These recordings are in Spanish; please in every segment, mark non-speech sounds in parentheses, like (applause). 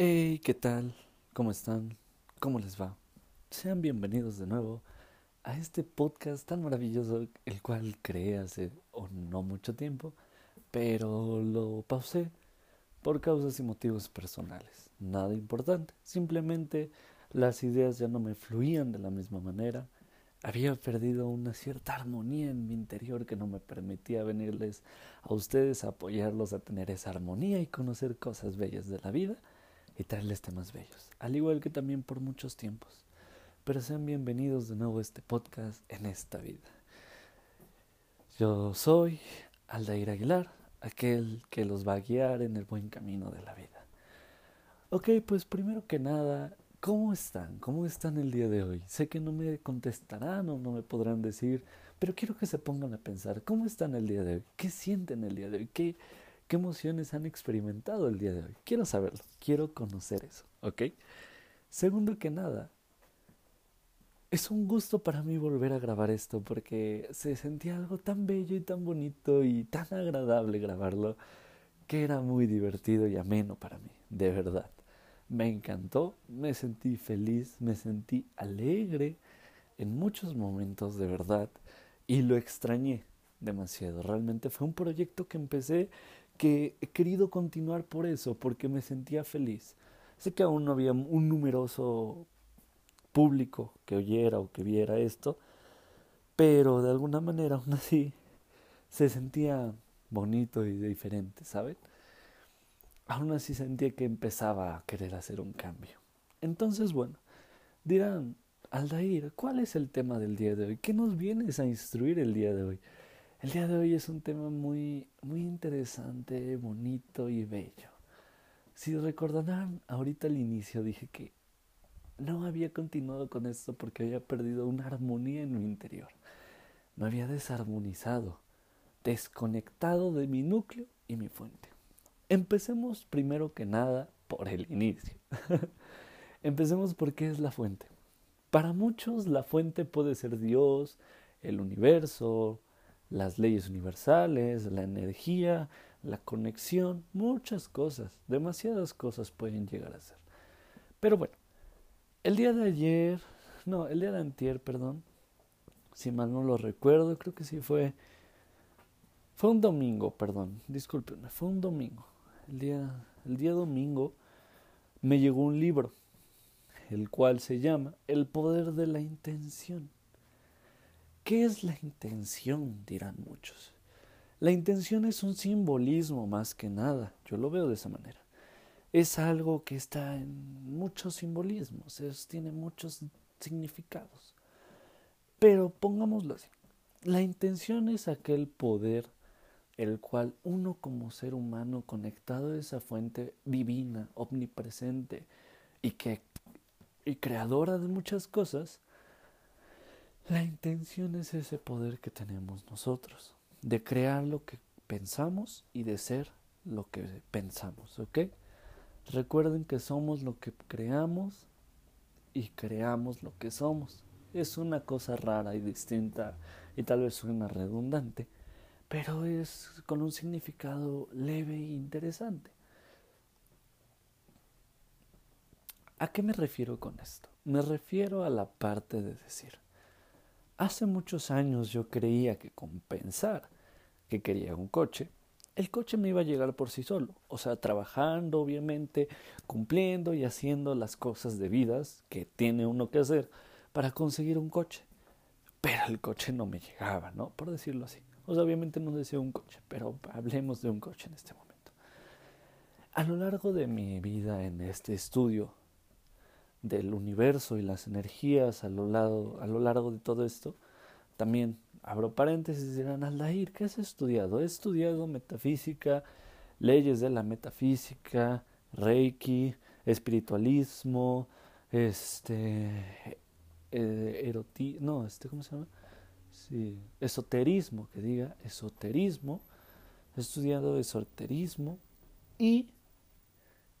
Hey, ¿qué tal? ¿Cómo están? ¿Cómo les va? Sean bienvenidos de nuevo a este podcast tan maravilloso, el cual creé hace o no mucho tiempo, pero lo pausé por causas y motivos personales. Nada importante, simplemente las ideas ya no me fluían de la misma manera. Había perdido una cierta armonía en mi interior que no me permitía venirles a ustedes a apoyarlos a tener esa armonía y conocer cosas bellas de la vida y traerles temas bellos, al igual que también por muchos tiempos. Pero sean bienvenidos de nuevo a este podcast en esta vida. Yo soy Aldair Aguilar, aquel que los va a guiar en el buen camino de la vida. Ok, pues primero que nada, ¿cómo están? ¿Cómo están el día de hoy? Sé que no me contestarán o no me podrán decir, pero quiero que se pongan a pensar, ¿cómo están el día de hoy? ¿Qué sienten el día de hoy? ¿Qué, ¿Qué emociones han experimentado el día de hoy? Quiero saberlo, quiero conocer eso, ¿ok? Segundo que nada, es un gusto para mí volver a grabar esto porque se sentía algo tan bello y tan bonito y tan agradable grabarlo que era muy divertido y ameno para mí, de verdad. Me encantó, me sentí feliz, me sentí alegre en muchos momentos, de verdad, y lo extrañé demasiado. Realmente fue un proyecto que empecé que he querido continuar por eso, porque me sentía feliz. Sé que aún no había un numeroso público que oyera o que viera esto, pero de alguna manera aún así se sentía bonito y diferente, ¿saben? Aún así sentía que empezaba a querer hacer un cambio. Entonces, bueno, dirán, Aldair, ¿cuál es el tema del día de hoy? ¿Qué nos vienes a instruir el día de hoy? El día de hoy es un tema muy, muy interesante, bonito y bello. Si recordarán, ahorita al inicio dije que no había continuado con esto porque había perdido una armonía en mi interior. Me había desarmonizado, desconectado de mi núcleo y mi fuente. Empecemos primero que nada por el inicio. (laughs) Empecemos por qué es la fuente. Para muchos la fuente puede ser Dios, el universo, las leyes universales, la energía, la conexión, muchas cosas, demasiadas cosas pueden llegar a ser. Pero bueno, el día de ayer, no, el día de antier, perdón, si mal no lo recuerdo, creo que sí fue, fue un domingo, perdón, discúlpenme, fue un domingo. El día, el día domingo me llegó un libro, el cual se llama El poder de la intención. ¿Qué es la intención? dirán muchos. La intención es un simbolismo más que nada, yo lo veo de esa manera. Es algo que está en muchos simbolismos, tiene muchos significados. Pero pongámoslo así, la intención es aquel poder el cual uno como ser humano conectado a esa fuente divina, omnipresente y que y creadora de muchas cosas, la intención es ese poder que tenemos nosotros, de crear lo que pensamos y de ser lo que pensamos, ¿ok? Recuerden que somos lo que creamos y creamos lo que somos. Es una cosa rara y distinta y tal vez suena redundante, pero es con un significado leve e interesante. ¿A qué me refiero con esto? Me refiero a la parte de decir, Hace muchos años yo creía que con pensar que quería un coche, el coche me iba a llegar por sí solo, o sea, trabajando, obviamente, cumpliendo y haciendo las cosas debidas que tiene uno que hacer para conseguir un coche. Pero el coche no me llegaba, ¿no? Por decirlo así. O sea, obviamente no deseo un coche, pero hablemos de un coche en este momento. A lo largo de mi vida en este estudio del universo y las energías a lo, lado, a lo largo de todo esto, también abro paréntesis dirán, Aldair, ¿qué has estudiado? He estudiado metafísica, leyes de la metafísica, reiki, espiritualismo, este, eh, no, este, ¿cómo se llama? Sí, esoterismo, que diga, esoterismo, he estudiado esoterismo y,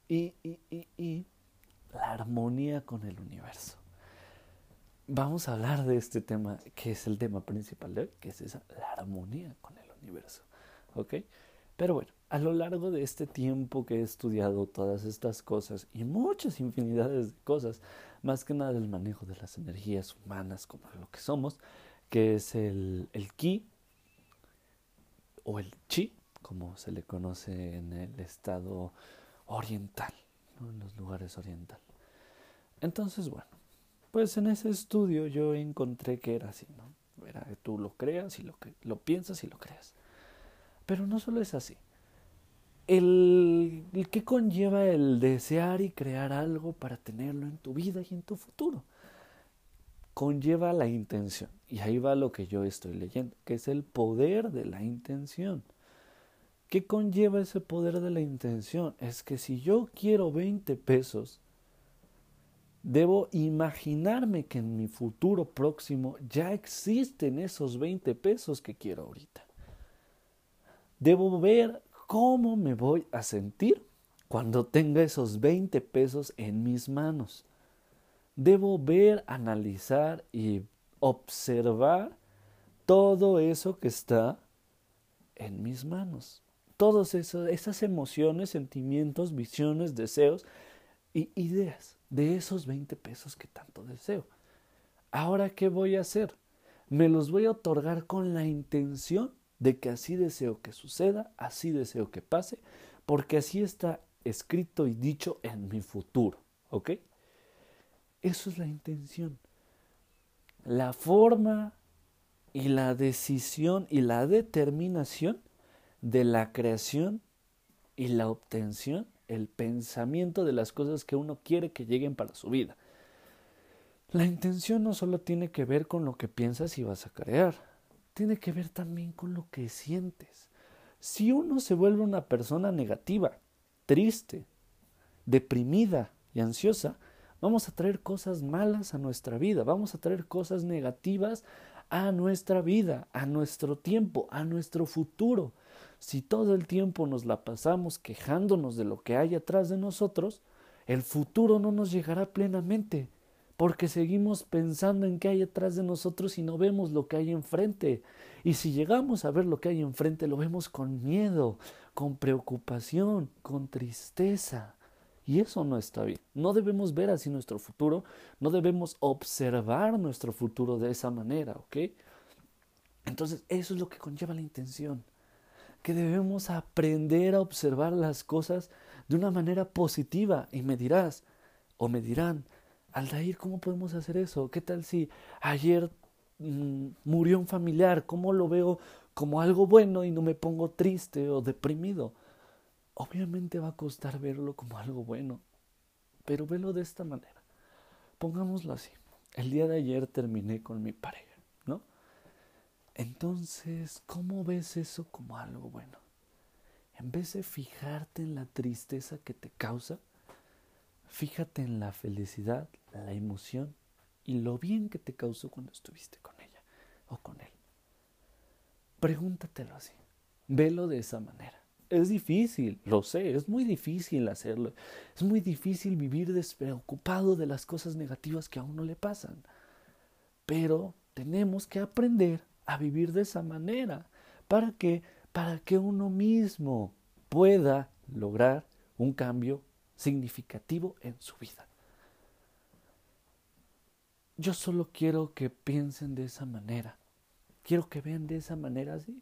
y, y, y, y la armonía con el universo. Vamos a hablar de este tema, que es el tema principal de hoy, que es esa, la armonía con el universo. ¿Ok? Pero bueno, a lo largo de este tiempo que he estudiado todas estas cosas y muchas infinidades de cosas, más que nada el manejo de las energías humanas como lo que somos, que es el, el ki o el chi, como se le conoce en el estado oriental, en los lugares orientales. Entonces, bueno, pues en ese estudio yo encontré que era así, ¿no? Era que tú lo creas y lo, lo piensas y lo creas. Pero no solo es así el, el que conlleva el desear y crear algo para tenerlo en tu vida y en tu futuro. Conlleva la intención. Y ahí va lo que yo estoy leyendo, que es el poder de la intención. ¿Qué conlleva ese poder de la intención? Es que si yo quiero 20 pesos, debo imaginarme que en mi futuro próximo ya existen esos 20 pesos que quiero ahorita. Debo ver ¿Cómo me voy a sentir cuando tenga esos 20 pesos en mis manos? Debo ver, analizar y observar todo eso que está en mis manos. Todas esas emociones, sentimientos, visiones, deseos y ideas de esos 20 pesos que tanto deseo. Ahora, ¿qué voy a hacer? Me los voy a otorgar con la intención de que así deseo que suceda, así deseo que pase, porque así está escrito y dicho en mi futuro. ¿Ok? Eso es la intención. La forma y la decisión y la determinación de la creación y la obtención, el pensamiento de las cosas que uno quiere que lleguen para su vida. La intención no solo tiene que ver con lo que piensas y vas a crear, tiene que ver también con lo que sientes. Si uno se vuelve una persona negativa, triste, deprimida y ansiosa, vamos a traer cosas malas a nuestra vida, vamos a traer cosas negativas a nuestra vida, a nuestro tiempo, a nuestro futuro. Si todo el tiempo nos la pasamos quejándonos de lo que hay atrás de nosotros, el futuro no nos llegará plenamente porque seguimos pensando en qué hay detrás de nosotros y no vemos lo que hay enfrente. Y si llegamos a ver lo que hay enfrente, lo vemos con miedo, con preocupación, con tristeza. Y eso no está bien. No debemos ver así nuestro futuro, no debemos observar nuestro futuro de esa manera, ¿ok? Entonces, eso es lo que conlleva la intención, que debemos aprender a observar las cosas de una manera positiva. Y me dirás, o me dirán, Aldair, ¿cómo podemos hacer eso? ¿Qué tal si ayer mm, murió un familiar? ¿Cómo lo veo como algo bueno y no me pongo triste o deprimido? Obviamente va a costar verlo como algo bueno, pero velo de esta manera. Pongámoslo así. El día de ayer terminé con mi pareja. Entonces, ¿cómo ves eso como algo bueno? En vez de fijarte en la tristeza que te causa, Fíjate en la felicidad, la emoción y lo bien que te causó cuando estuviste con ella o con él. Pregúntatelo así. Velo de esa manera. Es difícil, lo sé, es muy difícil hacerlo. Es muy difícil vivir despreocupado de las cosas negativas que a uno le pasan. Pero tenemos que aprender a vivir de esa manera. ¿Para que Para que uno mismo pueda lograr un cambio significativo en su vida. Yo solo quiero que piensen de esa manera. Quiero que vean de esa manera así.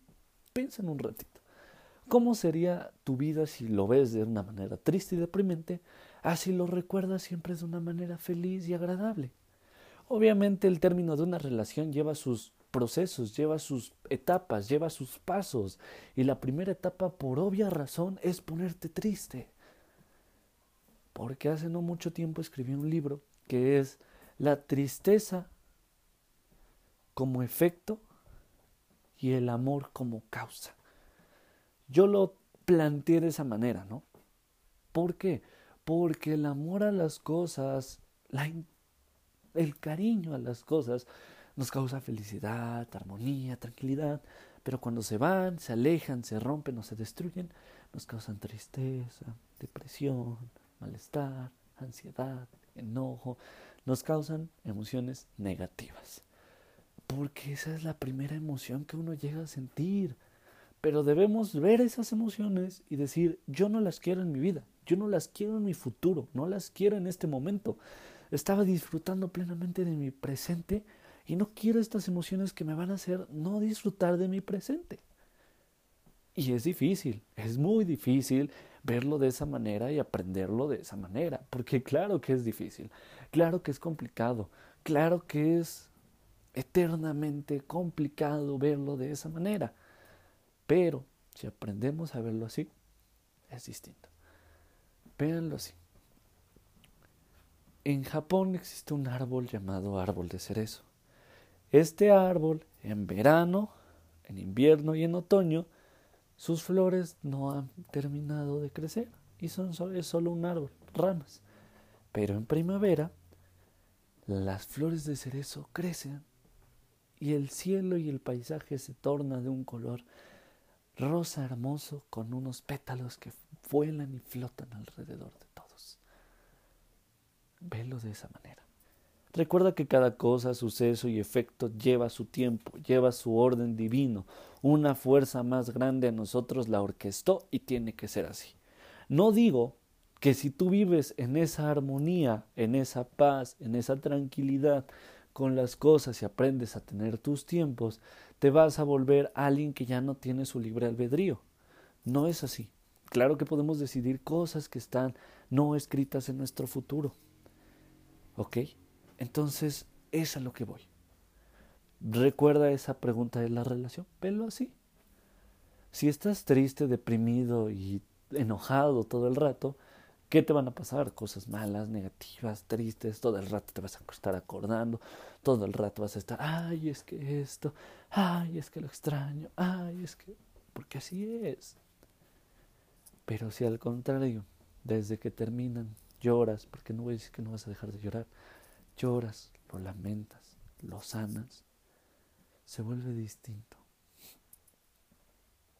Piensen un ratito. ¿Cómo sería tu vida si lo ves de una manera triste y deprimente, así lo recuerdas siempre de una manera feliz y agradable? Obviamente el término de una relación lleva sus procesos, lleva sus etapas, lleva sus pasos, y la primera etapa, por obvia razón, es ponerte triste porque hace no mucho tiempo escribí un libro que es La tristeza como efecto y el amor como causa. Yo lo planteé de esa manera, ¿no? ¿Por qué? Porque el amor a las cosas, el cariño a las cosas, nos causa felicidad, armonía, tranquilidad, pero cuando se van, se alejan, se rompen o se destruyen, nos causan tristeza, depresión, malestar, ansiedad, enojo, nos causan emociones negativas. Porque esa es la primera emoción que uno llega a sentir. pero debemos ver esas emociones y decir, yo no las quiero en mi vida, yo no las quiero en mi futuro, no las quiero en este momento. Estaba disfrutando plenamente de mi presente y no quiero estas emociones que me van a hacer no disfrutar de mi presente. Y es difícil, es muy difícil verlo de esa manera y aprenderlo de esa manera, porque claro que es difícil, claro que es complicado, claro que es eternamente complicado verlo de esa manera. Pero si aprendemos a verlo así, es distinto. Véanlo así. En Japón existe un árbol llamado árbol de cerezo. Este árbol, en verano, en invierno y en otoño, sus flores no han terminado de crecer y son es solo un árbol, ramas. Pero en primavera, las flores de cerezo crecen y el cielo y el paisaje se tornan de un color rosa hermoso con unos pétalos que vuelan y flotan alrededor de todos. Velo de esa manera. Recuerda que cada cosa, suceso y efecto lleva su tiempo, lleva su orden divino. Una fuerza más grande a nosotros la orquestó y tiene que ser así. No digo que si tú vives en esa armonía, en esa paz, en esa tranquilidad con las cosas y aprendes a tener tus tiempos, te vas a volver alguien que ya no tiene su libre albedrío. No es así. Claro que podemos decidir cosas que están no escritas en nuestro futuro. ¿Ok? Entonces, es a lo que voy. Recuerda esa pregunta de la relación. Velo así. Si estás triste, deprimido y enojado todo el rato, ¿Qué te van a pasar? Cosas malas, negativas, tristes, todo el rato te vas a estar acordando, todo el rato vas a estar, ay, es que esto, ay, es que lo extraño, ay, es que... porque así es. Pero si al contrario, desde que terminan, lloras, porque no voy a decir que no vas a dejar de llorar, lloras, lo lamentas, lo sanas, se vuelve distinto.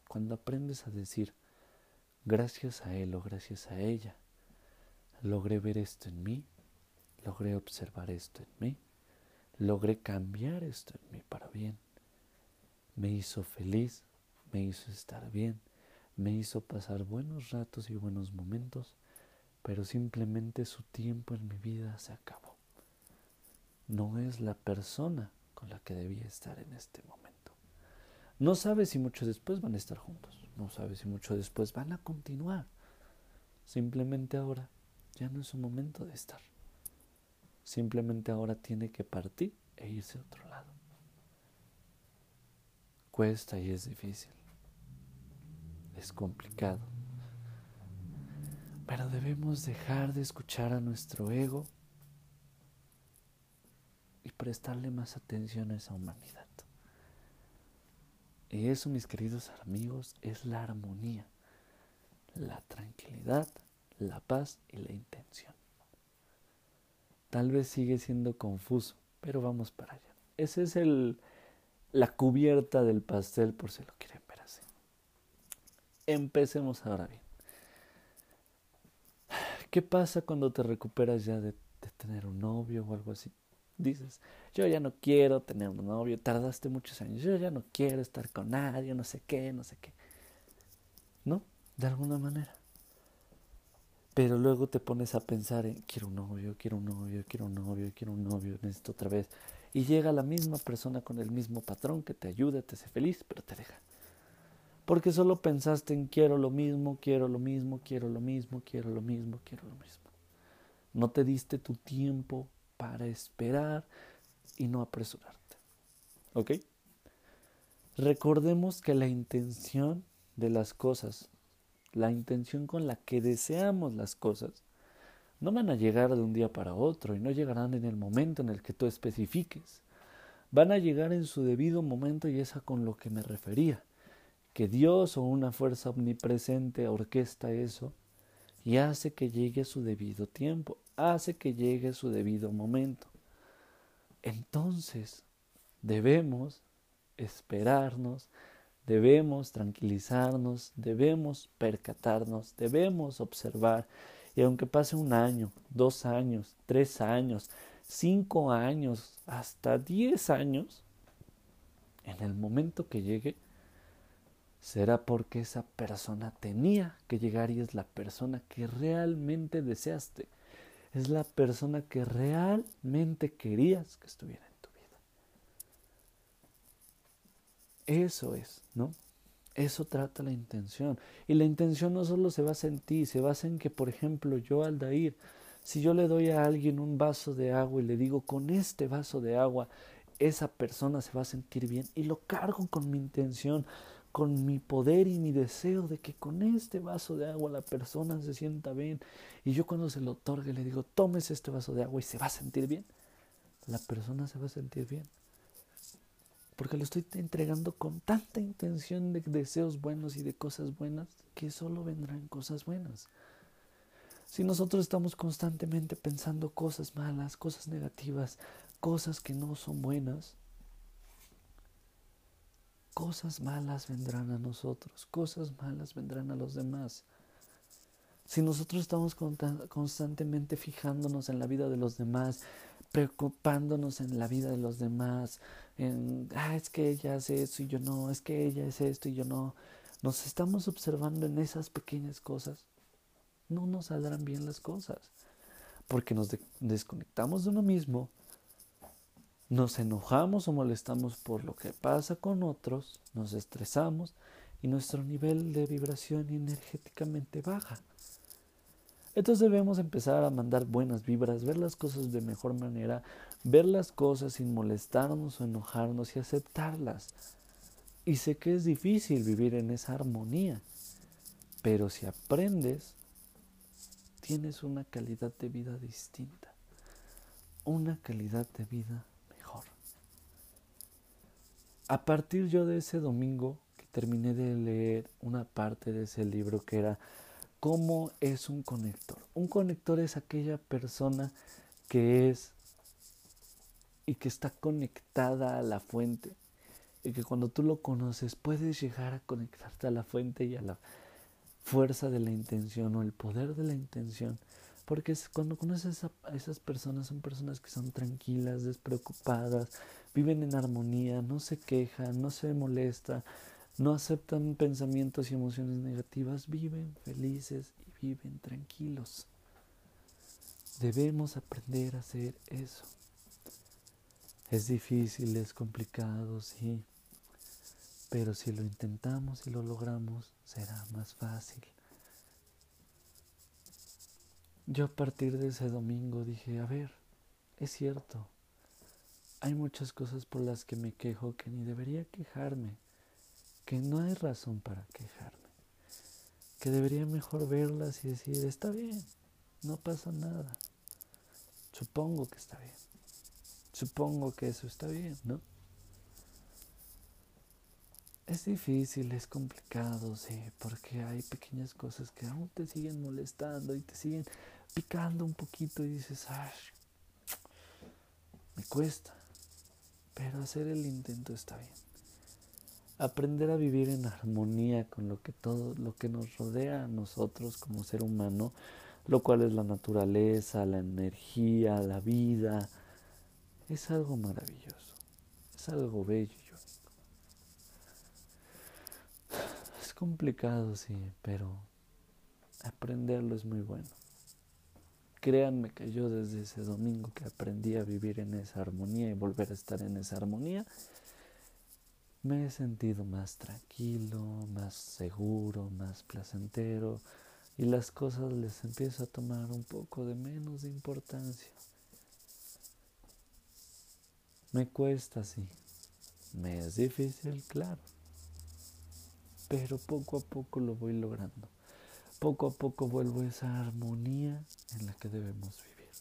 Cuando aprendes a decir, gracias a él o gracias a ella, logré ver esto en mí, logré observar esto en mí, logré cambiar esto en mí para bien. Me hizo feliz, me hizo estar bien, me hizo pasar buenos ratos y buenos momentos, pero simplemente su tiempo en mi vida se acabó. No es la persona con la que debía estar en este momento. No sabe si mucho después van a estar juntos, no sabe si mucho después van a continuar. Simplemente ahora ya no es su momento de estar. Simplemente ahora tiene que partir e irse a otro lado. Cuesta y es difícil. Es complicado. Pero debemos dejar de escuchar a nuestro ego prestarle más atención a esa humanidad. Y eso, mis queridos amigos, es la armonía, la tranquilidad la paz y la intención. Tal vez sigue siendo confuso, pero vamos para allá. Esa es el, la cubierta del pastel por si lo quieren ver así. Empecemos ahora bien. ¿Qué pasa cuando te recuperas ya de, de tener un novio o algo así? Dices, yo ya no quiero tener un novio, tardaste muchos años, yo ya no quiero estar con nadie, no sé qué, no sé qué. ¿No? De alguna manera. Pero luego te pones a pensar en quiero un novio, quiero un novio, quiero un novio, quiero un novio, necesito otra vez. Y llega la misma persona con el mismo patrón que te ayuda, te hace feliz, pero te deja. Porque solo pensaste en quiero lo mismo, quiero lo mismo, quiero lo mismo, quiero lo mismo, quiero lo mismo. No te diste tu tiempo para esperar y no apresurarte. ¿Ok? Recordemos que la intención de las cosas la intención con la que deseamos las cosas, no van a llegar de un día para otro y no llegarán en el momento en el que tú especifiques. Van a llegar en su debido momento y es a con lo que me refería, que Dios o una fuerza omnipresente orquesta eso y hace que llegue su debido tiempo, hace que llegue su debido momento. Entonces, debemos esperarnos, Debemos tranquilizarnos, debemos percatarnos, debemos observar. Y aunque pase un año, dos años, tres años, cinco años, hasta diez años, en el momento que llegue, será porque esa persona tenía que llegar y es la persona que realmente deseaste. Es la persona que realmente querías que estuviera en tu vida. Eso es, ¿no? Eso trata la intención. Y la intención no solo se basa en ti, se basa en que, por ejemplo, yo, Aldair, si yo le doy a alguien un vaso de agua y le digo, con este vaso de agua, esa persona se va a sentir bien y lo cargo con mi intención, con mi poder y mi deseo de que con este vaso de agua la persona se sienta bien. Y yo cuando se lo otorgue le digo, tomes este vaso de agua y se va a sentir bien. La persona se va a sentir bien porque lo estoy entregando con tanta intención de deseos buenos y de cosas buenas que solo vendrán cosas buenas. Si nosotros estamos constantemente pensando cosas malas, cosas negativas, cosas que no son buenas, cosas malas vendrán a nosotros, cosas malas vendrán a los demás. Si nosotros estamos constantemente fijándonos en la vida de los demás, preocupándonos en la vida de los demás, en, ah, es que ella hace esto y yo no, es que ella es esto y yo no. Nos estamos observando en esas pequeñas cosas. No nos saldrán bien las cosas. Porque nos desconectamos de uno mismo, nos enojamos o molestamos por lo que pasa con otros, nos estresamos y nuestro nivel de vibración energéticamente baja. Entonces debemos empezar a mandar buenas vibras, ver las cosas de mejor manera, ver las cosas sin molestarnos o enojarnos y aceptarlas. Y sé que es difícil vivir en esa armonía, pero si aprendes, tienes una calidad de vida distinta, una calidad de vida. A partir yo de ese domingo que terminé de leer una parte de ese libro que era ¿Cómo es un conector? Un conector es aquella persona que es y que está conectada a la fuente. Y que cuando tú lo conoces puedes llegar a conectarte a la fuente y a la fuerza de la intención o el poder de la intención. Porque cuando conoces a, esas personas son personas que son tranquilas, despreocupadas, viven en armonía, no se quejan, no se molestan, no aceptan pensamientos y emociones negativas, viven felices y viven tranquilos. Debemos aprender a hacer eso. Es difícil, es complicado, sí, pero si lo intentamos y lo logramos, será más fácil. Yo a partir de ese domingo dije, a ver, es cierto, hay muchas cosas por las que me quejo que ni debería quejarme que no hay razón para quejarme, que debería mejor verlas y decir, está bien, no pasa nada, supongo que está bien, supongo que eso está bien, ¿no? Es difícil, es complicado, sí, porque hay pequeñas cosas que aún te siguen molestando y te siguen picando un poquito y dices, ay, me cuesta, pero hacer el intento está bien aprender a vivir en armonía con lo que todo lo que nos rodea a nosotros como ser humano, lo cual es la naturaleza, la energía, la vida, es algo maravilloso, es algo bello y. Es complicado, sí, pero aprenderlo es muy bueno. Créanme que yo desde ese domingo que aprendí a vivir en esa armonía y volver a estar en esa armonía, me he sentido más tranquilo, más seguro, más placentero y las cosas les empiezo a tomar un poco de menos de importancia. Me cuesta, sí. Me es difícil, claro. Pero poco a poco lo voy logrando. Poco a poco vuelvo a esa armonía en la que debemos vivir.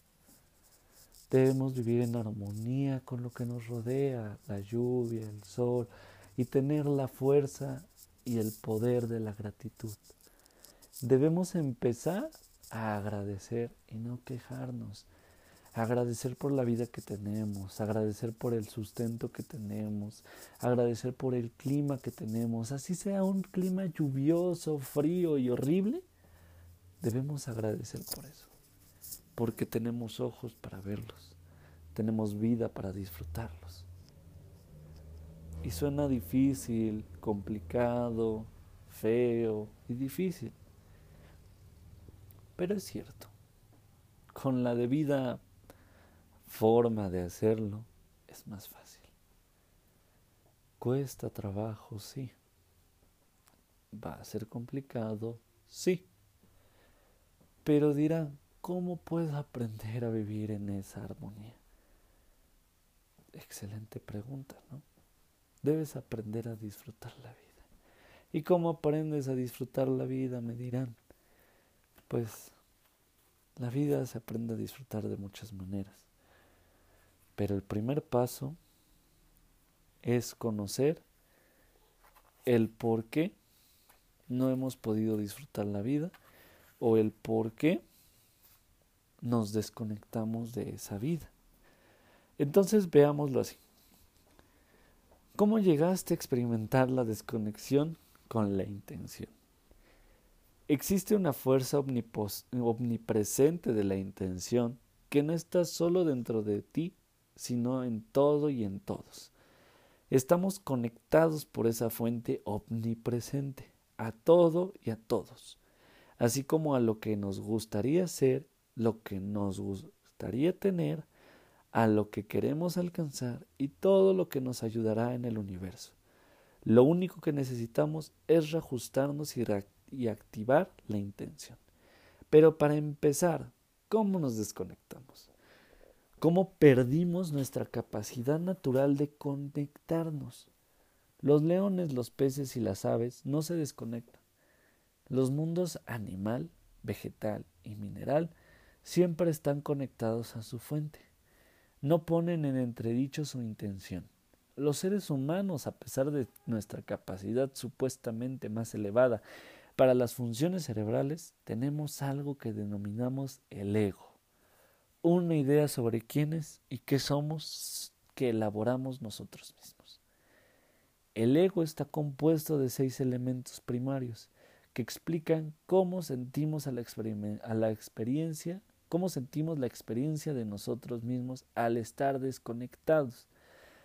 Debemos vivir en armonía con lo que nos rodea, la lluvia, el sol, y tener la fuerza y el poder de la gratitud. Debemos empezar a agradecer y no quejarnos. Agradecer por la vida que tenemos, agradecer por el sustento que tenemos, agradecer por el clima que tenemos, así sea un clima lluvioso, frío y horrible, debemos agradecer por eso, porque tenemos ojos para verlos, tenemos vida para disfrutarlos. Y suena difícil, complicado, feo y difícil. Pero es cierto, con la debida forma de hacerlo es más fácil. Cuesta trabajo, sí. Va a ser complicado, sí. Pero dirán, ¿cómo puedo aprender a vivir en esa armonía? Excelente pregunta, ¿no? Debes aprender a disfrutar la vida. ¿Y cómo aprendes a disfrutar la vida? Me dirán. Pues la vida se aprende a disfrutar de muchas maneras. Pero el primer paso es conocer el por qué no hemos podido disfrutar la vida o el por qué nos desconectamos de esa vida. Entonces veámoslo así. ¿Cómo llegaste a experimentar la desconexión con la intención? Existe una fuerza omnipresente de la intención que no está solo dentro de ti, sino en todo y en todos. Estamos conectados por esa fuente omnipresente, a todo y a todos, así como a lo que nos gustaría ser, lo que nos gustaría tener, a lo que queremos alcanzar y todo lo que nos ayudará en el universo. Lo único que necesitamos es reajustarnos y, activar la intención. Pero para empezar, ¿cómo nos desconectamos? ¿Cómo perdimos nuestra capacidad natural de conectarnos? Los leones, los peces y las aves no se desconectan. Los mundos animal, vegetal y mineral siempre están conectados a su fuente no ponen en entredicho su intención. Los seres humanos, a pesar de nuestra capacidad supuestamente más elevada para las funciones cerebrales, tenemos algo que denominamos el ego, una idea sobre quiénes y qué somos que elaboramos nosotros mismos. El ego está compuesto de seis elementos primarios que explican cómo sentimos a la, experiencia cómo sentimos la experiencia de nosotros mismos al estar desconectados,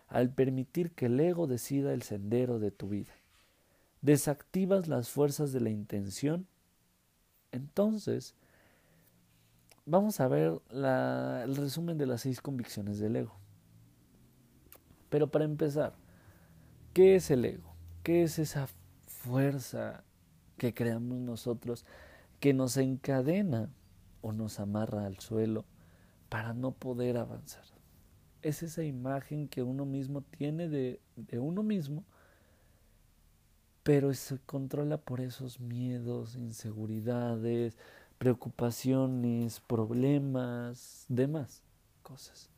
al permitir que el ego decida el sendero de tu vida. Desactivas las fuerzas de la intención. Entonces, vamos a ver el resumen de las seis convicciones del ego. Pero para empezar, ¿qué es el ego? ¿Qué es esa fuerza que creamos nosotros que nos encadena o nos amarra al suelo para no poder avanzar. Es esa imagen que uno mismo tiene de, uno mismo, pero se controla por esos miedos, inseguridades, preocupaciones, problemas, demás cosas.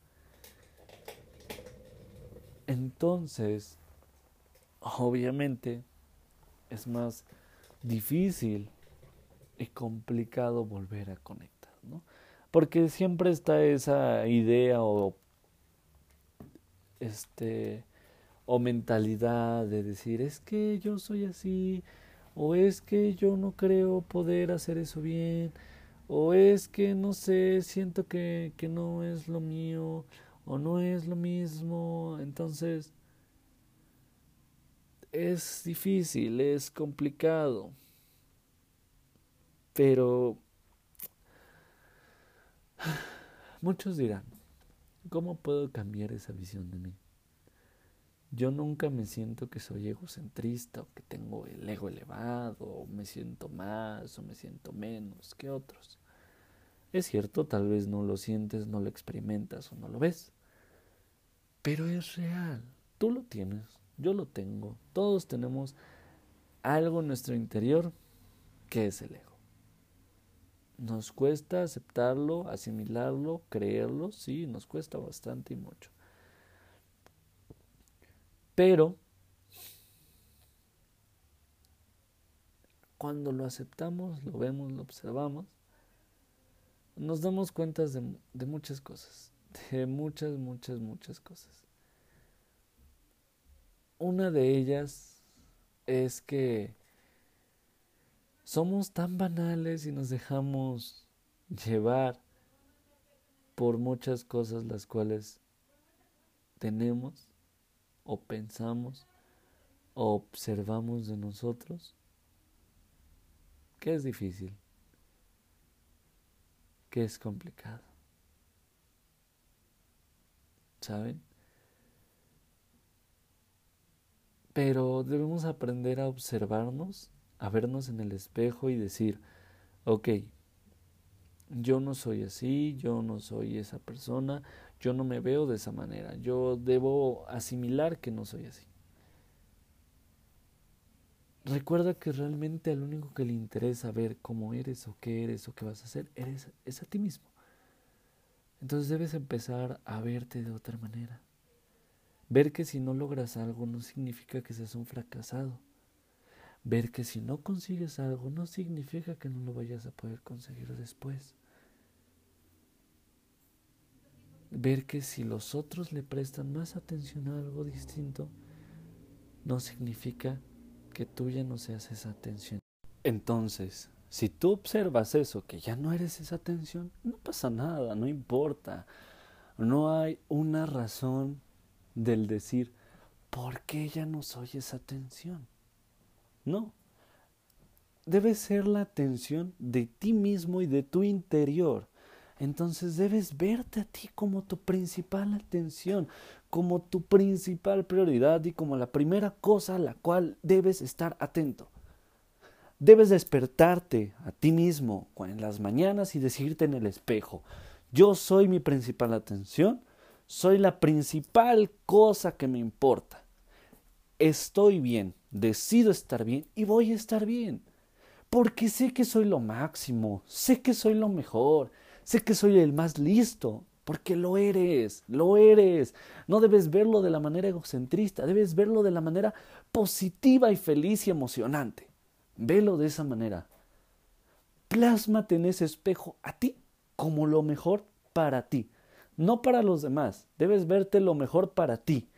Entonces, obviamente, es más difícil y complicado volver a conectar. Porque siempre está esa idea o este o mentalidad de decir es que yo soy así o es que yo no creo poder hacer eso bien o es que no sé siento que, que no es lo mío o no es lo mismo entonces es difícil es complicado pero (sighs) Muchos dirán, ¿cómo puedo cambiar esa visión de mí? Yo nunca me siento que soy egocentrista o que tengo el ego elevado o me siento más o me siento menos que otros. Es cierto, tal vez no lo sientes, no lo experimentas o no lo ves, pero es real. Tú lo tienes, yo lo tengo, todos tenemos algo en nuestro interior que es el ego. Nos cuesta aceptarlo, asimilarlo, creerlo, sí, nos cuesta bastante y mucho. Pero cuando lo aceptamos, lo vemos, lo observamos, nos damos cuenta de, de muchas cosas, de muchas, muchas, muchas cosas. Una de ellas es que somos tan banales y nos dejamos llevar por muchas cosas las cuales tenemos o pensamos o observamos de nosotros que es difícil, que es complicado. ¿Saben? Pero debemos aprender a observarnos, a vernos en el espejo y decir, ok, yo no soy así, yo no soy esa persona, yo no me veo de esa manera, yo debo asimilar que no soy así. Recuerda que realmente al único que le interesa ver cómo eres o qué eres o qué vas a hacer, es a ti mismo. Entonces debes empezar a verte de otra manera. Ver que si no logras algo no significa que seas un fracasado. Ver que si no consigues algo no significa que no lo vayas a poder conseguir después. Ver que si los otros le prestan más atención a algo distinto no significa que tú ya no seas esa atención. Entonces, si tú observas eso, que ya no eres esa atención, no pasa nada, no importa. No hay una razón del decir, ¿por qué ya no soy esa atención? No. Debe ser la atención de ti mismo y de tu interior. Entonces debes verte a ti como tu principal atención, como tu principal prioridad y como la primera cosa a la cual debes estar atento. Debes despertarte a ti mismo en las mañanas y decirte en el espejo, yo soy mi principal atención, soy la principal cosa que me importa. Estoy bien, decido estar bien y voy a estar bien. Porque sé que soy lo máximo, sé que soy lo mejor, sé que soy el más listo, porque lo eres, lo eres. No debes verlo de la manera egocentrista, debes verlo de la manera positiva y feliz y emocionante. Velo de esa manera. Plásmate en ese espejo a ti como lo mejor para ti, no para los demás. Debes verte lo mejor para ti.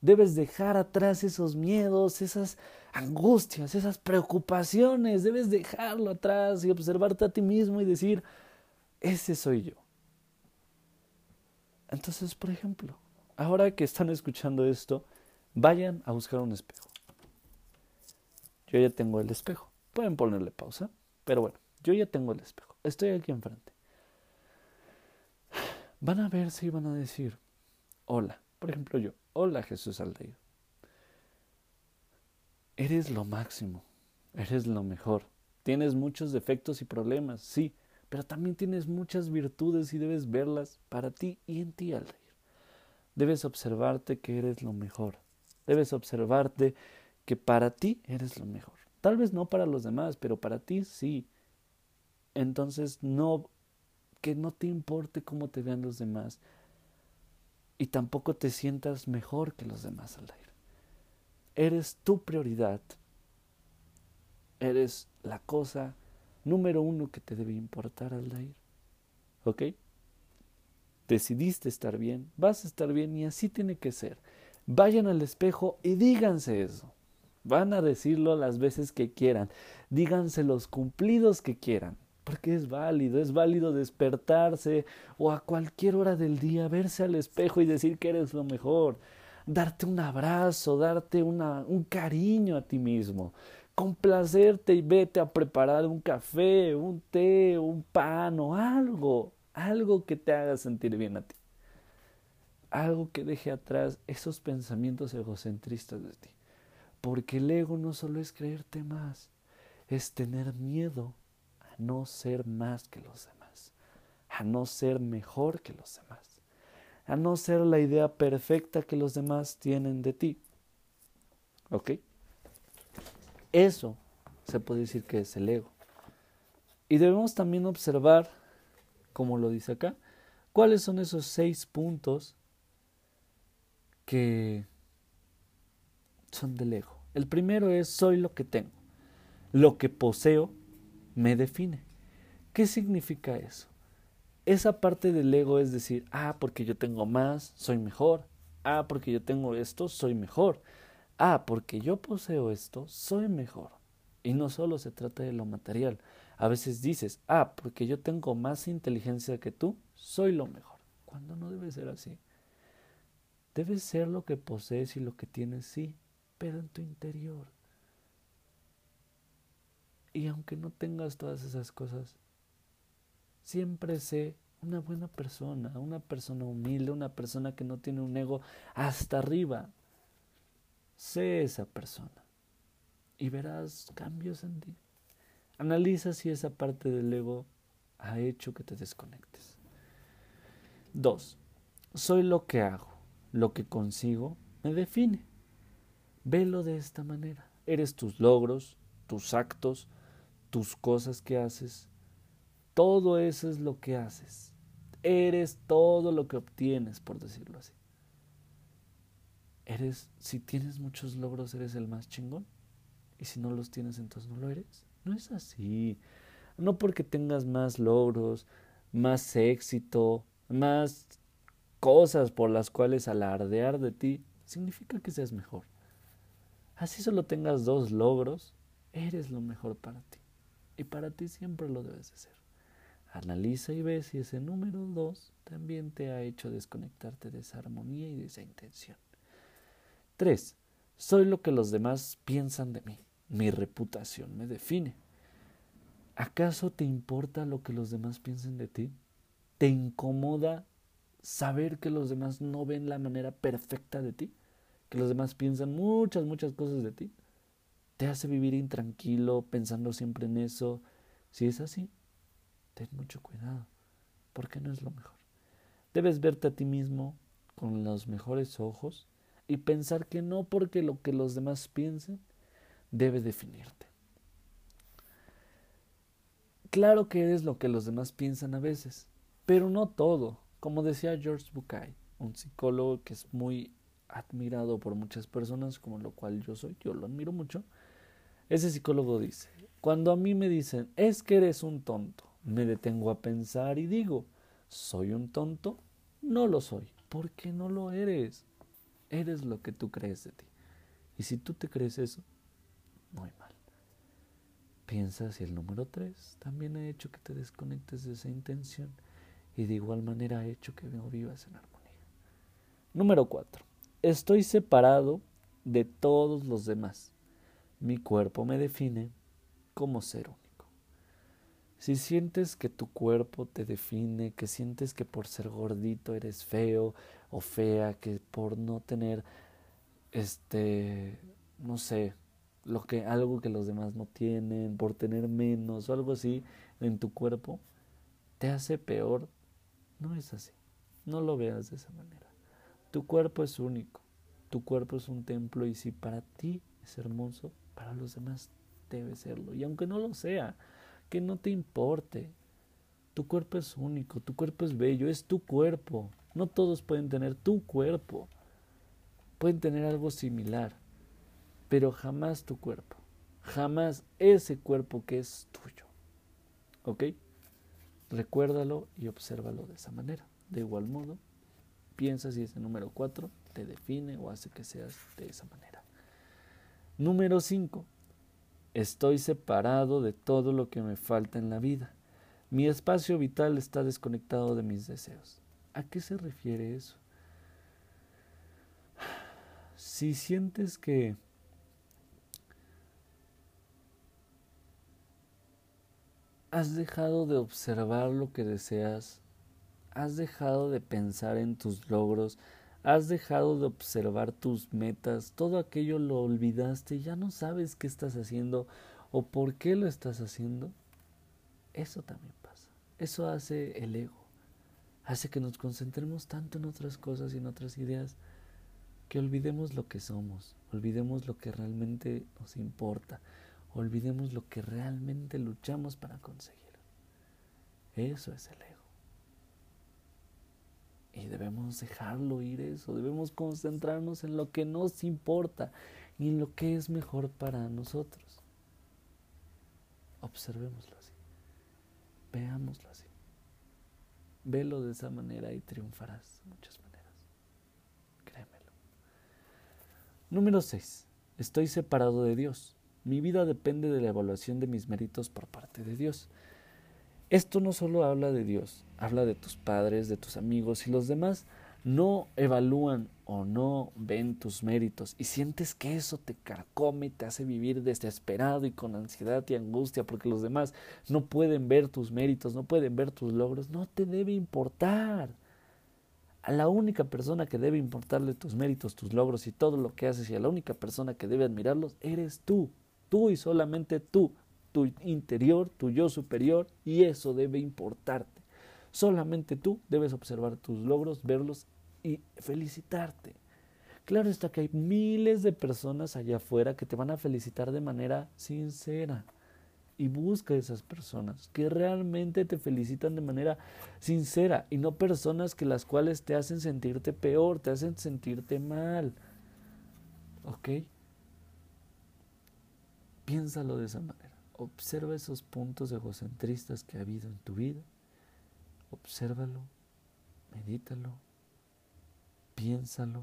Debes dejar atrás esos miedos, esas angustias, esas preocupaciones. Debes dejarlo atrás y observarte a ti mismo y decir, ese soy yo. Entonces, por ejemplo, ahora que están escuchando esto, vayan a buscar un espejo. Yo ya tengo el espejo. Pueden ponerle pausa, pero bueno, yo ya tengo el espejo. Estoy aquí enfrente. Van a ver si van a decir, hola. Por ejemplo, yo, hola Jesús Aldeir. Eres lo máximo, eres lo mejor. Tienes muchos defectos y problemas, sí, pero también tienes muchas virtudes y debes verlas para ti y en ti, Aldair. Debes observarte que eres lo mejor. Debes observarte que para ti eres lo mejor. Tal vez no para los demás, pero para ti sí. Entonces no que no te importe cómo te vean los demás y tampoco te sientas mejor que los demás, Aldair. Eres tu prioridad. Eres la cosa número uno que te debe importar, Aldair. ¿Ok? Decidiste estar bien, vas a estar bien y así tiene que ser. Vayan al espejo y díganse eso. Van a decirlo las veces que quieran. Díganse los cumplidos que quieran. Porque es válido, es válido despertarse o a cualquier hora del día verse al espejo y decir que eres lo mejor. Darte un abrazo, darte un cariño a ti mismo complacerte y vete a preparar un café, un té, un pan o algo, algo que te haga sentir bien a ti. Algo que deje atrás esos pensamientos egocentristas de ti. Porque el ego no solo es creerte más, es tener miedo a no ser más que los demás, a no ser mejor que los demás, a no ser la idea perfecta que los demás tienen de ti. ¿Ok? Eso se puede decir que es el ego. Y debemos también observar, como lo dice acá, cuáles son esos seis puntos que son del ego. El primero es soy lo que tengo. Lo que poseo me define. ¿Qué significa eso? Esa parte del ego es decir, ah, porque yo tengo más, soy mejor. Ah, porque yo tengo esto, soy mejor ah, porque yo poseo esto, soy mejor. Y no solo se trata de lo material. A veces dices, ah, porque yo tengo más inteligencia que tú, soy lo mejor. Cuando no debe ser así. Debe ser lo que posees y lo que tienes, sí, pero en tu interior. Y aunque no tengas todas esas cosas, siempre sé una buena persona, una persona humilde, una persona que no tiene un ego hasta arriba. Sé esa persona y verás cambios en ti. Analiza si esa parte del ego ha hecho que te desconectes. Dos, soy lo que hago, lo que consigo me define. Velo de esta manera. Eres tus logros, tus actos, tus cosas que haces. Todo eso es lo que haces. Eres todo lo que obtienes, por decirlo así. Eres, si tienes muchos logros, eres el más chingón. Y si no los tienes, entonces no lo eres. No es así. No porque tengas más logros, más éxito, más cosas por las cuales alardear de ti, significa que seas mejor. Así solo tengas dos logros, eres lo mejor para ti. Y para ti siempre lo debes de ser. Analiza y ve si ese número dos también te ha hecho desconectarte de esa armonía y de esa intención. 3. Soy lo que los demás piensan de mí. Mi reputación me define. ¿Acaso te importa lo que los demás piensen de ti? ¿Te incomoda saber que los demás no ven la manera perfecta de ti? ¿Que los demás piensan muchas, muchas cosas de ti? ¿Te hace vivir intranquilo pensando siempre en eso? Si es así, ten mucho cuidado, porque no es lo mejor. Debes verte a ti mismo con los mejores ojos y pensar que no porque lo que los demás piensen debe definirte. Claro que eres lo que los demás piensan a veces, pero no todo. Como decía George Bucay, un psicólogo que es muy admirado por muchas personas, como lo cual yo soy, yo lo admiro mucho. Ese psicólogo dice, cuando a mí me dicen, es que eres un tonto, me detengo a pensar y digo, ¿soy un tonto? No lo soy, porque no lo eres. Eres lo que tú crees de ti. Y si tú te crees eso, muy mal. Piensa si el número 3 también ha hecho que te desconectes de esa intención y de igual manera ha hecho que no vivas en armonía. Número 4. Estoy separado de todos los demás. Mi cuerpo me define como ser único. Si sientes que tu cuerpo te define, que sientes que por ser gordito eres feo o fea, que por no tener este no sé, lo que algo que los demás no tienen, por tener menos o algo así en tu cuerpo, te hace peor. No es así. No lo veas de esa manera. Tu cuerpo es único. Tu cuerpo es un templo y si para ti es hermoso, para los demás debe serlo. Y aunque no lo sea, que no te importe. Tu cuerpo es único, tu cuerpo es bello, es tu cuerpo. No todos pueden tener tu cuerpo. Pueden tener algo similar, pero jamás tu cuerpo, jamás ese cuerpo que es tuyo. ¿Ok? Recuérdalo y obsérvalo de esa manera. De igual modo, piensa si ese número 4 te define o hace que seas de esa manera. Número 5. Estoy separado de todo lo que me falta en la vida. Mi espacio vital está desconectado de mis deseos. ¿A qué se refiere eso? Si sientes que has dejado de observar lo que deseas, has dejado de pensar en tus logros, has dejado de observar tus metas, todo aquello lo olvidaste, ya no sabes qué estás haciendo o por qué lo estás haciendo, eso también pasa. Eso hace el ego, hace que nos concentremos tanto en otras cosas y en otras ideas que olvidemos lo que somos, olvidemos lo que realmente nos importa, olvidemos lo que realmente luchamos para conseguir. Eso es el ego. Y debemos dejarlo ir eso, debemos concentrarnos en lo que nos importa y en lo que es mejor para nosotros. Observémoslo así, veámoslo así. Velo de esa manera y triunfarás de muchas maneras. Créemelo. Número 6. Estoy separado de Dios. Mi vida depende de la evaluación de mis méritos por parte de Dios. Esto no solo habla de Dios, habla de tus padres, de tus amigos y los demás no evalúan o no ven tus méritos y sientes que eso te carcome te hace vivir desesperado y con ansiedad y angustia porque los demás no pueden ver tus méritos, no pueden ver tus logros, no te debe importar. A la única persona que debe importarle tus méritos, tus logros y todo lo que haces y a la única persona que debe admirarlos eres tú, tú y solamente tú, tu interior, tu yo superior y eso debe importarte. Solamente tú debes observar tus logros, verlos y felicitarte. Claro está que hay miles de personas allá afuera que te van a felicitar de manera sincera. Y busca esas personas que realmente te felicitan de manera sincera y no personas que las cuales te hacen sentirte peor, te hacen sentirte mal. ¿Ok? Piénsalo de esa manera. Observa esos puntos egocentristas que ha habido en tu vida. Obsérvalo, medítalo, piénsalo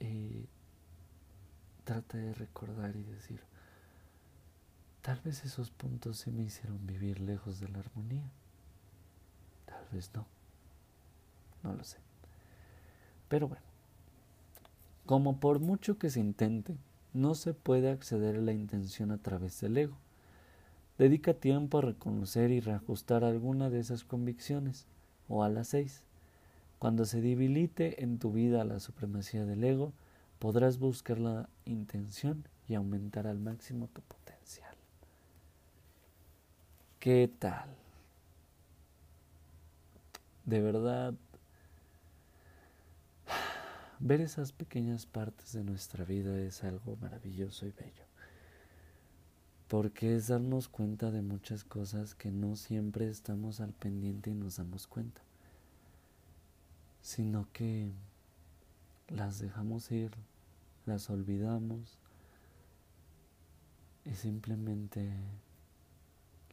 y trata de recordar y decir, tal vez esos puntos sí me hicieron vivir lejos de la armonía, tal vez no, no lo sé. Pero bueno, como por mucho que se intente, no se puede acceder a la intención a través del ego. Dedica tiempo a reconocer y reajustar alguna de esas convicciones, o a las seis. Cuando se debilite en tu vida la supremacía del ego, podrás buscar la intención y aumentar al máximo tu potencial. ¿Qué tal? De verdad, ver esas pequeñas partes de nuestra vida es algo maravilloso y bello. Porque es darnos cuenta de muchas cosas que no siempre estamos al pendiente y nos damos cuenta sino que las dejamos ir, las olvidamos y simplemente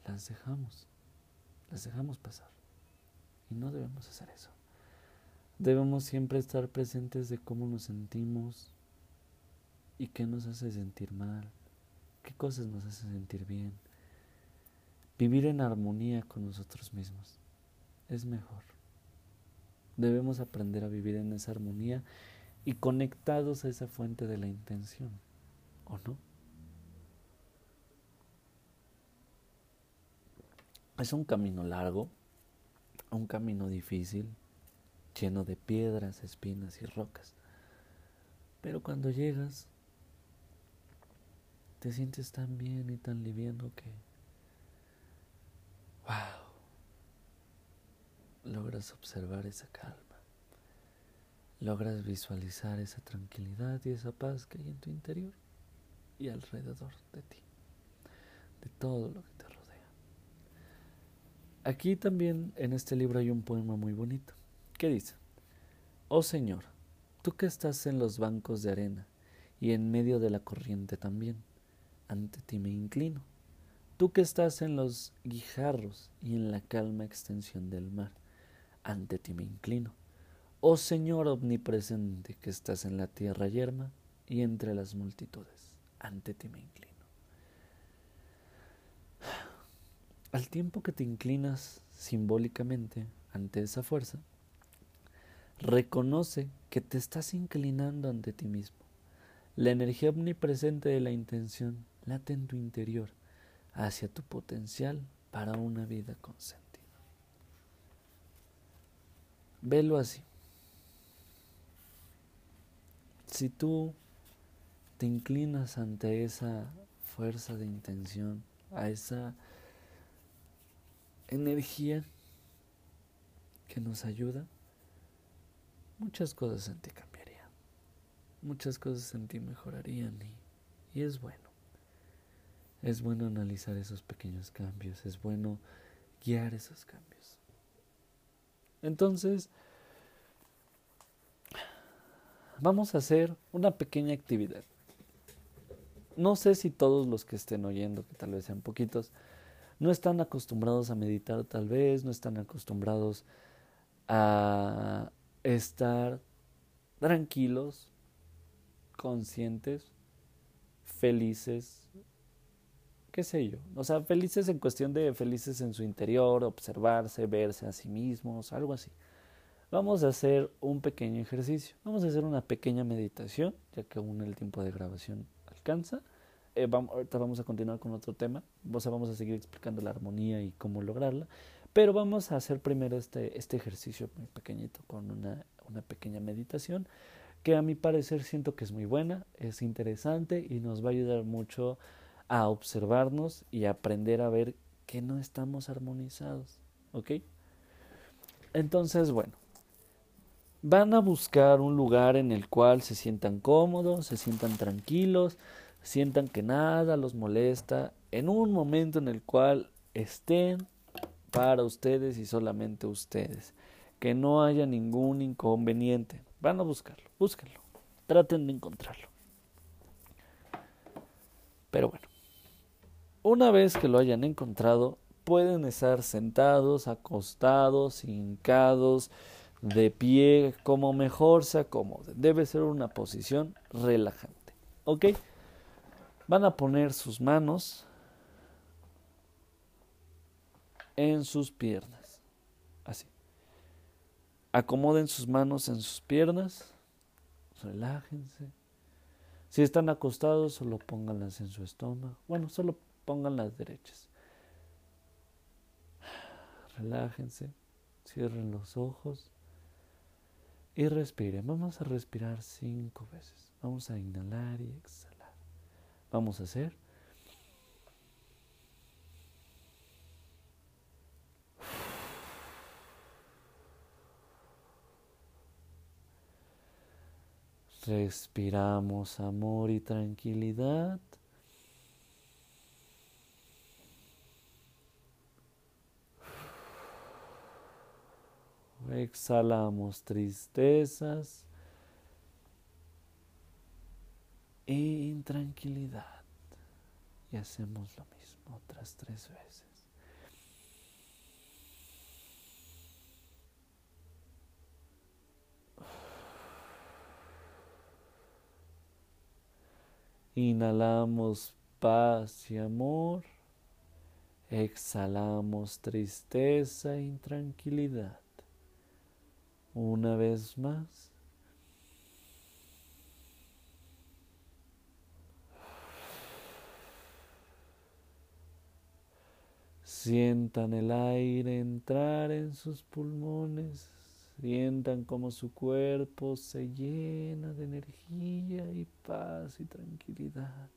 las dejamos, las dejamos pasar. Y no debemos hacer eso. Debemos siempre estar presentes de cómo nos sentimos y qué nos hace sentir mal, qué cosas nos hace sentir bien. Vivir en armonía con nosotros mismos es mejor. Debemos aprender a vivir en esa armonía y conectados a esa fuente de la intención, ¿o no? Es un camino largo, un camino difícil, lleno de piedras, espinas y rocas. Pero cuando llegas, te sientes tan bien y tan liviano que, wow, logras observar esa calma, logras visualizar esa tranquilidad y esa paz que hay en tu interior y alrededor de ti, de todo lo que te rodea. Aquí también en este libro hay un poema muy bonito que dice, Oh Señor, tú que estás en los bancos de arena y en medio de la corriente también, ante ti me inclino. Tú que estás en los guijarros y en la calma extensión del mar, ante ti me inclino. Oh Señor omnipresente que estás en la tierra yerma y entre las multitudes, ante ti me inclino. Al tiempo que te inclinas simbólicamente ante esa fuerza, reconoce que te estás inclinando ante ti mismo. La energía omnipresente de la intención late en tu interior hacia tu potencial para una vida consciente. Velo así. Si tú te inclinas ante esa fuerza de intención, a esa energía que nos ayuda, muchas cosas en ti cambiarían, muchas cosas en ti mejorarían y, y es bueno. Es bueno analizar esos pequeños cambios, es bueno guiar esos cambios. Entonces, vamos a hacer una pequeña actividad. No sé si todos los que estén oyendo, que tal vez sean poquitos, no están acostumbrados a meditar tal vez, no están acostumbrados a estar tranquilos, conscientes, felices, qué sé yo, o sea, felices en cuestión de felices en su interior, observarse, verse a sí mismos, algo así. vamos a hacer un pequeño ejercicio. Vamos a hacer una pequeña meditación, ya que aún el tiempo de grabación alcanza. Eh, vamos, a continuar con otro tema. Vamos a seguir explicando la armonía y cómo lograrla. Pero vamos a hacer primero este, este ejercicio muy pequeñito con una, una pequeña meditación que a mi parecer siento que es muy buena, es interesante y nos va a ayudar mucho a observarnos y aprender a ver que no estamos armonizados. ¿Ok? Entonces, bueno, van a buscar un lugar en el cual se sientan cómodos, se sientan tranquilos, sientan que nada los molesta, en un momento en el cual estén para ustedes y solamente ustedes, que no haya ningún inconveniente. Van a buscarlo, búsquenlo, traten de encontrarlo. Pero bueno, una vez que lo hayan encontrado, pueden estar sentados, acostados, hincados, de pie, como mejor se acomode. Debe ser una posición relajante. ¿Ok? Van a poner sus manos en sus piernas. Así. Acomoden sus manos en sus piernas. Relájense. Si están acostados, solo pónganlas en su estómago. Bueno, solo pongan las derechas. Relájense. Cierren los ojos. Y respiren. Vamos a respirar cinco veces. Vamos a inhalar y exhalar. Vamos a hacer. Respiramos amor y tranquilidad. Exhalamos tristezas e intranquilidad. Y hacemos lo mismo otras tres veces. Inhalamos paz y amor. Exhalamos tristeza e intranquilidad. Una vez más. Sientan el aire entrar en sus pulmones, sientan como su cuerpo se llena de energía y paz y tranquilidad.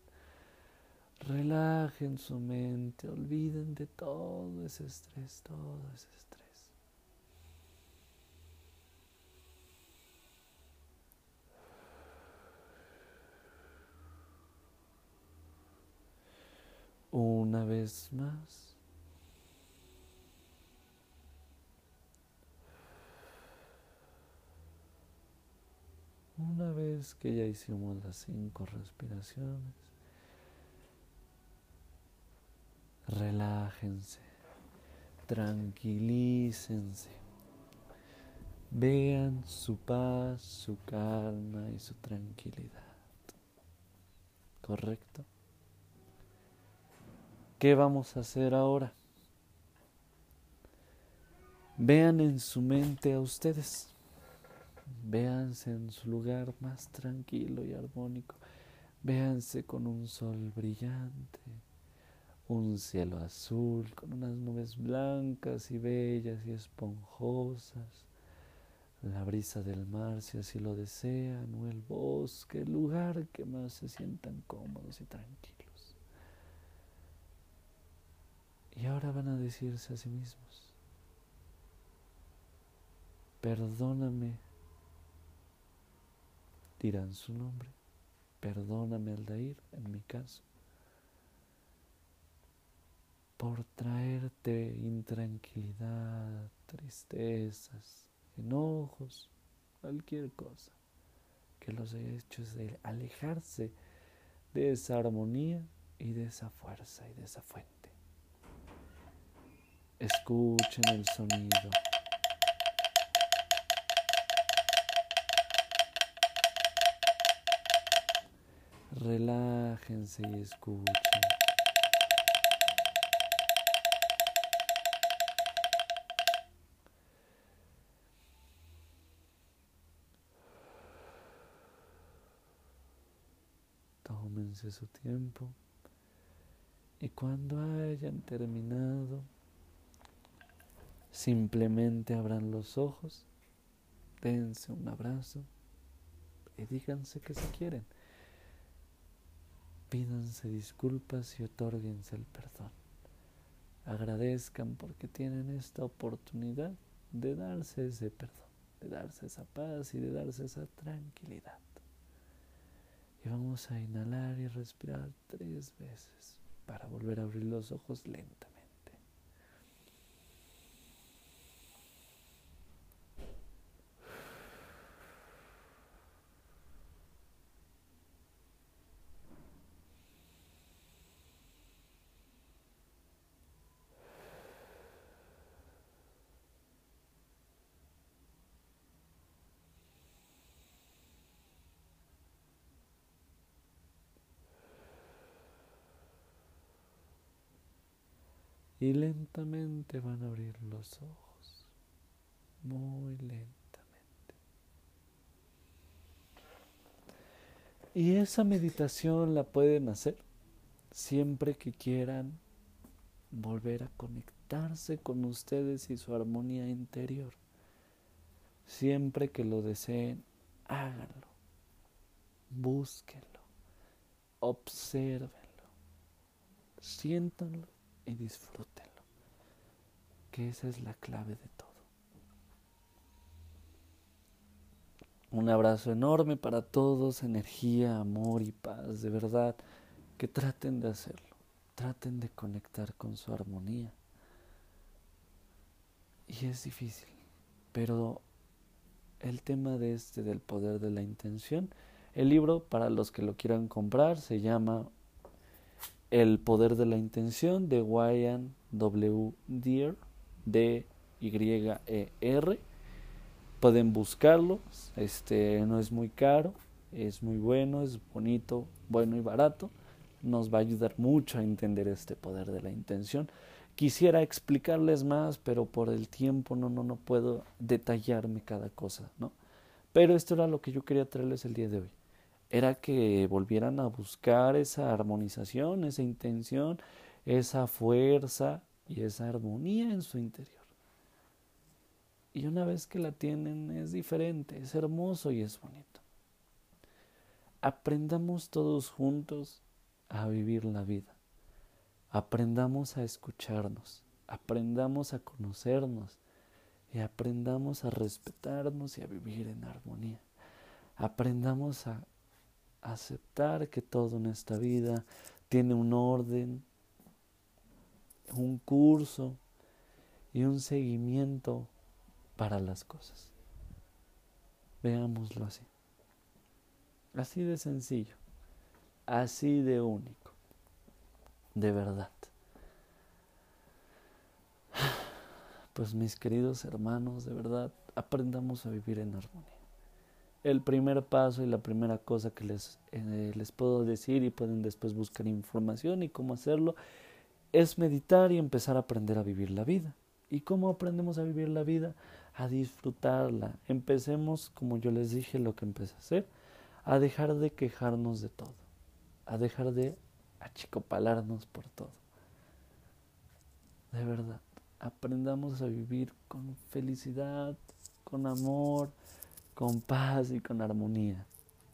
Relajen su mente, olviden de todo ese estrés, todo ese estrés. Una vez más. Una vez que ya hicimos las cinco respiraciones, relájense, tranquilícense, vean su paz, su calma y su tranquilidad. ¿Correcto? ¿Qué vamos a hacer ahora? Vean en su mente a ustedes. Véanse en su lugar más tranquilo y armónico. Véanse con un sol brillante, un cielo azul, con unas nubes blancas y bellas y esponjosas, la brisa del mar si así lo desean, o el bosque, el lugar que más se sientan cómodos y tranquilos. Y ahora van a decirse a sí mismos, perdóname, dirán su nombre, perdóname Aldair, en mi caso, por traerte intranquilidad, tristezas, enojos, cualquier cosa que los haya hecho es alejarse de esa armonía y de esa fuerza y de esa fuente. Escuchen el sonido. Relájense y escuchen. Tómense su tiempo. Y cuando hayan terminado, simplemente abran los ojos, dense un abrazo y díganse que se quieren. Pídanse disculpas y otórguense el perdón. Agradezcan porque tienen esta oportunidad de darse ese perdón, de darse esa paz y de darse esa tranquilidad. Y vamos a inhalar y respirar tres veces para volver a abrir los ojos lentamente. Y lentamente van a abrir los ojos, muy lentamente. Y esa meditación la pueden hacer siempre que quieran volver a conectarse con ustedes y su armonía interior. Siempre que lo deseen, háganlo, búsquenlo, obsérvenlo, siéntanlo y disfrútenlo, que esa es la clave de todo. Un abrazo enorme para todos, energía, amor y paz, de verdad, que traten de hacerlo, traten de conectar con su armonía. Y es difícil, pero el tema de este del poder de la intención, el libro para los que lo quieran comprar se llama el poder de la intención de Wyan W. Deer, D-Y-E-R. Pueden buscarlo, este no es muy caro, es muy bueno, es bonito, bueno y barato. Nos va a ayudar mucho a entender este poder de la intención. Quisiera explicarles más, pero por el tiempo no, no, no puedo detallarme cada cosa, ¿no? Pero esto era lo que yo quería traerles el día de hoy era que volvieran a buscar esa armonización, esa intención, esa fuerza y esa armonía en su interior. Y una vez que la tienen es diferente, es hermoso y es bonito. Aprendamos todos juntos a vivir la vida. Aprendamos a escucharnos, aprendamos a conocernos y aprendamos a respetarnos y a vivir en armonía. Aprendamos a aceptar que todo en esta vida tiene un orden, un curso y un seguimiento para las cosas. Veámoslo así. Así de sencillo, así de único, de verdad. Pues mis queridos hermanos, de verdad, aprendamos a vivir en armonía el primer paso y la primera cosa que les, eh, les puedo decir y pueden después buscar información y cómo hacerlo es meditar y empezar a aprender a vivir la vida. ¿Y cómo aprendemos a vivir la vida? A disfrutarla. Empecemos, como yo les dije, lo que empecé a hacer, a dejar de quejarnos de todo, a dejar de achicopalarnos por todo. De verdad, aprendamos a vivir con felicidad, con amor, con paz y con armonía,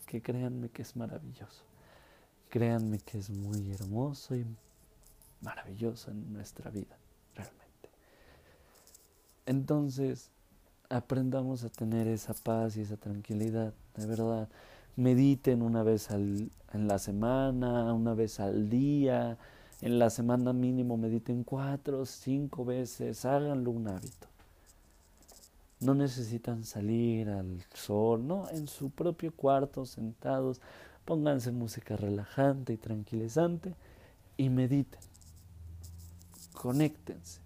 que créanme que es maravilloso. Créanme que es muy hermoso y maravilloso en nuestra vida, realmente. Entonces, aprendamos a tener esa paz y esa tranquilidad, de verdad. Mediten una vez en la semana, una vez al día. En la semana mínimo mediten cuatro cinco veces, háganlo un hábito. No necesitan salir al sol, no, en su propio cuarto, sentados, pónganse música relajante y tranquilizante y mediten. Conéctense,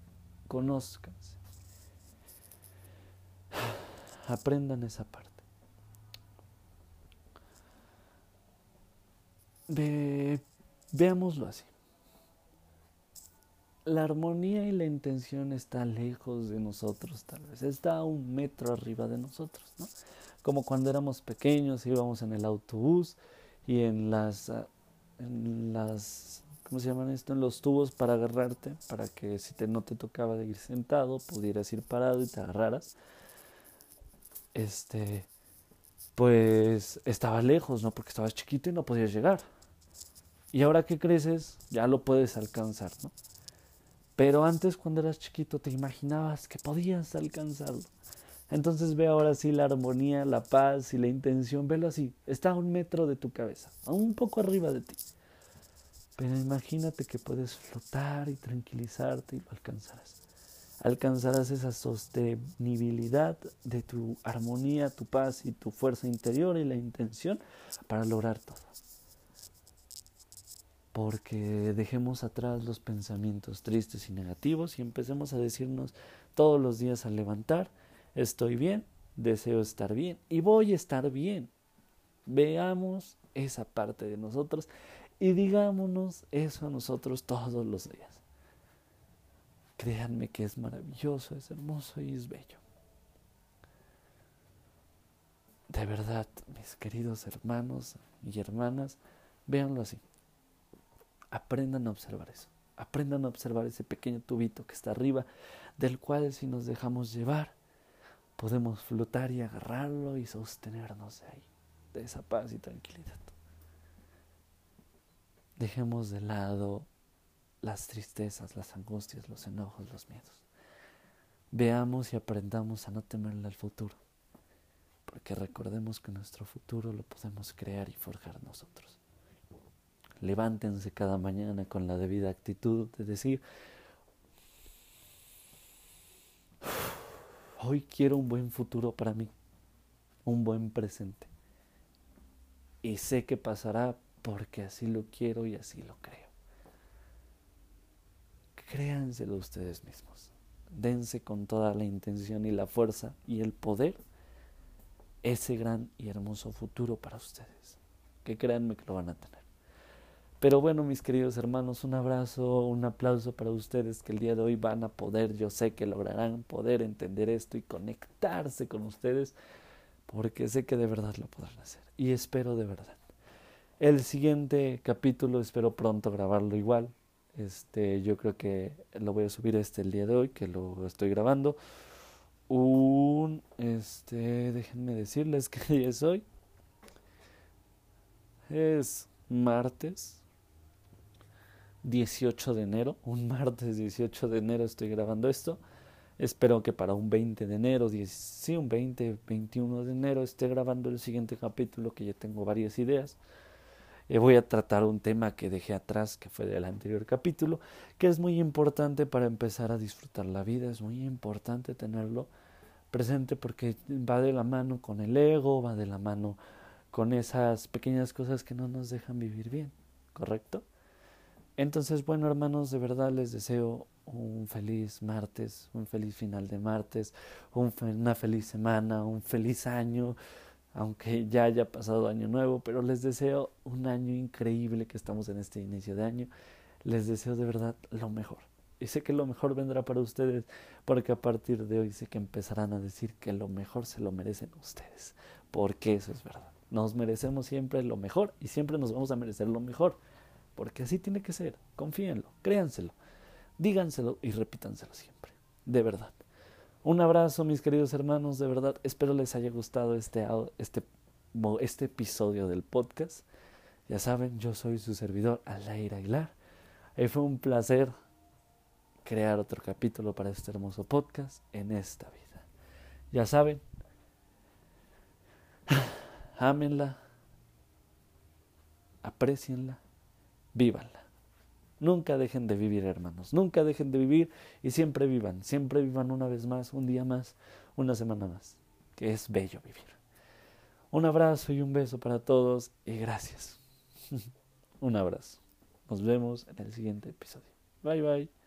conózcanse. Aprendan esa parte. veámoslo así la armonía y la intención está lejos de nosotros, tal vez, está a un metro arriba de nosotros, ¿no? Como cuando éramos pequeños íbamos en el autobús y en las, en las, ¿cómo se llaman esto? En los tubos para agarrarte, para que si te, no te tocaba de ir sentado, pudieras ir parado y te agarraras. Este, pues estaba lejos, ¿no? Porque estabas chiquito y no podías llegar. Y ahora que creces, ya lo puedes alcanzar, ¿no? Pero antes cuando eras chiquito te imaginabas que podías alcanzarlo. Entonces ve ahora sí la armonía, la paz y la intención, velo así, está a un metro de tu cabeza, a un poco arriba de ti. Pero imagínate que puedes flotar y tranquilizarte y lo alcanzarás. Alcanzarás esa sostenibilidad de tu armonía, tu paz y tu fuerza interior y la intención para lograr todo. Porque dejemos atrás los pensamientos tristes y negativos y empecemos a decirnos todos los días al levantar, estoy bien, deseo estar bien y voy a estar bien. Veamos esa parte de nosotros y digámonos eso a nosotros todos los días. Créanme que es maravilloso, es hermoso y es bello. De verdad, mis queridos hermanos y hermanas, véanlo así. Aprendan a observar eso. Aprendan a observar ese pequeño tubito que está arriba, del cual si nos dejamos llevar, podemos flotar y agarrarlo y sostenernos de ahí, de esa paz y tranquilidad. Dejemos de lado las tristezas, las angustias, los enojos, los miedos. Veamos y aprendamos a no temerle al futuro, porque recordemos que nuestro futuro lo podemos crear y forjar nosotros. Levántense cada mañana con la debida actitud de decir, Hoy quiero un buen futuro para mí, un buen presente. Y sé que pasará porque así lo quiero y así lo creo. Créanselo ustedes mismos. Dense con toda la intención y la fuerza y el poder ese gran y hermoso futuro para ustedes. Que créanme que lo van a tener. Pero bueno, mis queridos hermanos, un abrazo, un aplauso para ustedes que el día de hoy van a poder, yo sé que lograrán poder entender esto y conectarse con ustedes, porque sé que de verdad lo podrán hacer. Y espero de verdad. El siguiente capítulo espero pronto grabarlo igual. Este, yo creo que lo voy a subir este el día de hoy, que lo estoy grabando. Un, este, déjenme decirles qué día es hoy. Es martes 18 de enero, un martes 18 de enero estoy grabando esto. Espero que para un 20 de enero, sí, un 20, 21 de enero esté grabando el siguiente capítulo que ya tengo varias ideas. Eh, voy a tratar un tema que dejé atrás, que fue del anterior capítulo, que es muy importante para empezar a disfrutar la vida, es muy importante tenerlo presente porque va de la mano con el ego, va de la mano con esas pequeñas cosas que no nos dejan vivir bien, ¿correcto? Entonces, bueno, hermanos, de verdad les deseo un feliz martes, un feliz final de martes, una feliz semana, un feliz año, aunque ya haya pasado año nuevo, pero les deseo un año increíble que estamos en este inicio de año. Les deseo de verdad lo mejor. Y sé que lo mejor vendrá para ustedes, porque a partir de hoy sé que empezarán a decir que lo mejor se lo merecen ustedes, porque eso es verdad. Nos merecemos siempre lo mejor y siempre nos vamos a merecer lo mejor porque así tiene que ser. Confíenlo, créanselo, díganselo y repítanselo siempre. De verdad. Un abrazo, mis queridos hermanos, de verdad. Espero les haya gustado este, este, este episodio del podcast. Ya saben, yo soy su servidor, Alaira Aguilar. Y fue un placer crear otro capítulo para este hermoso podcast en esta vida. Ya saben, (sighs) ámenla, aprecienla vívanla. Nunca dejen de vivir, hermanos. Nunca dejen de vivir y siempre vivan. Siempre vivan una vez más, un día más, una semana más. Que es bello vivir. Un abrazo y un beso para todos y gracias. (laughs) un abrazo. Nos vemos en el siguiente episodio. Bye bye.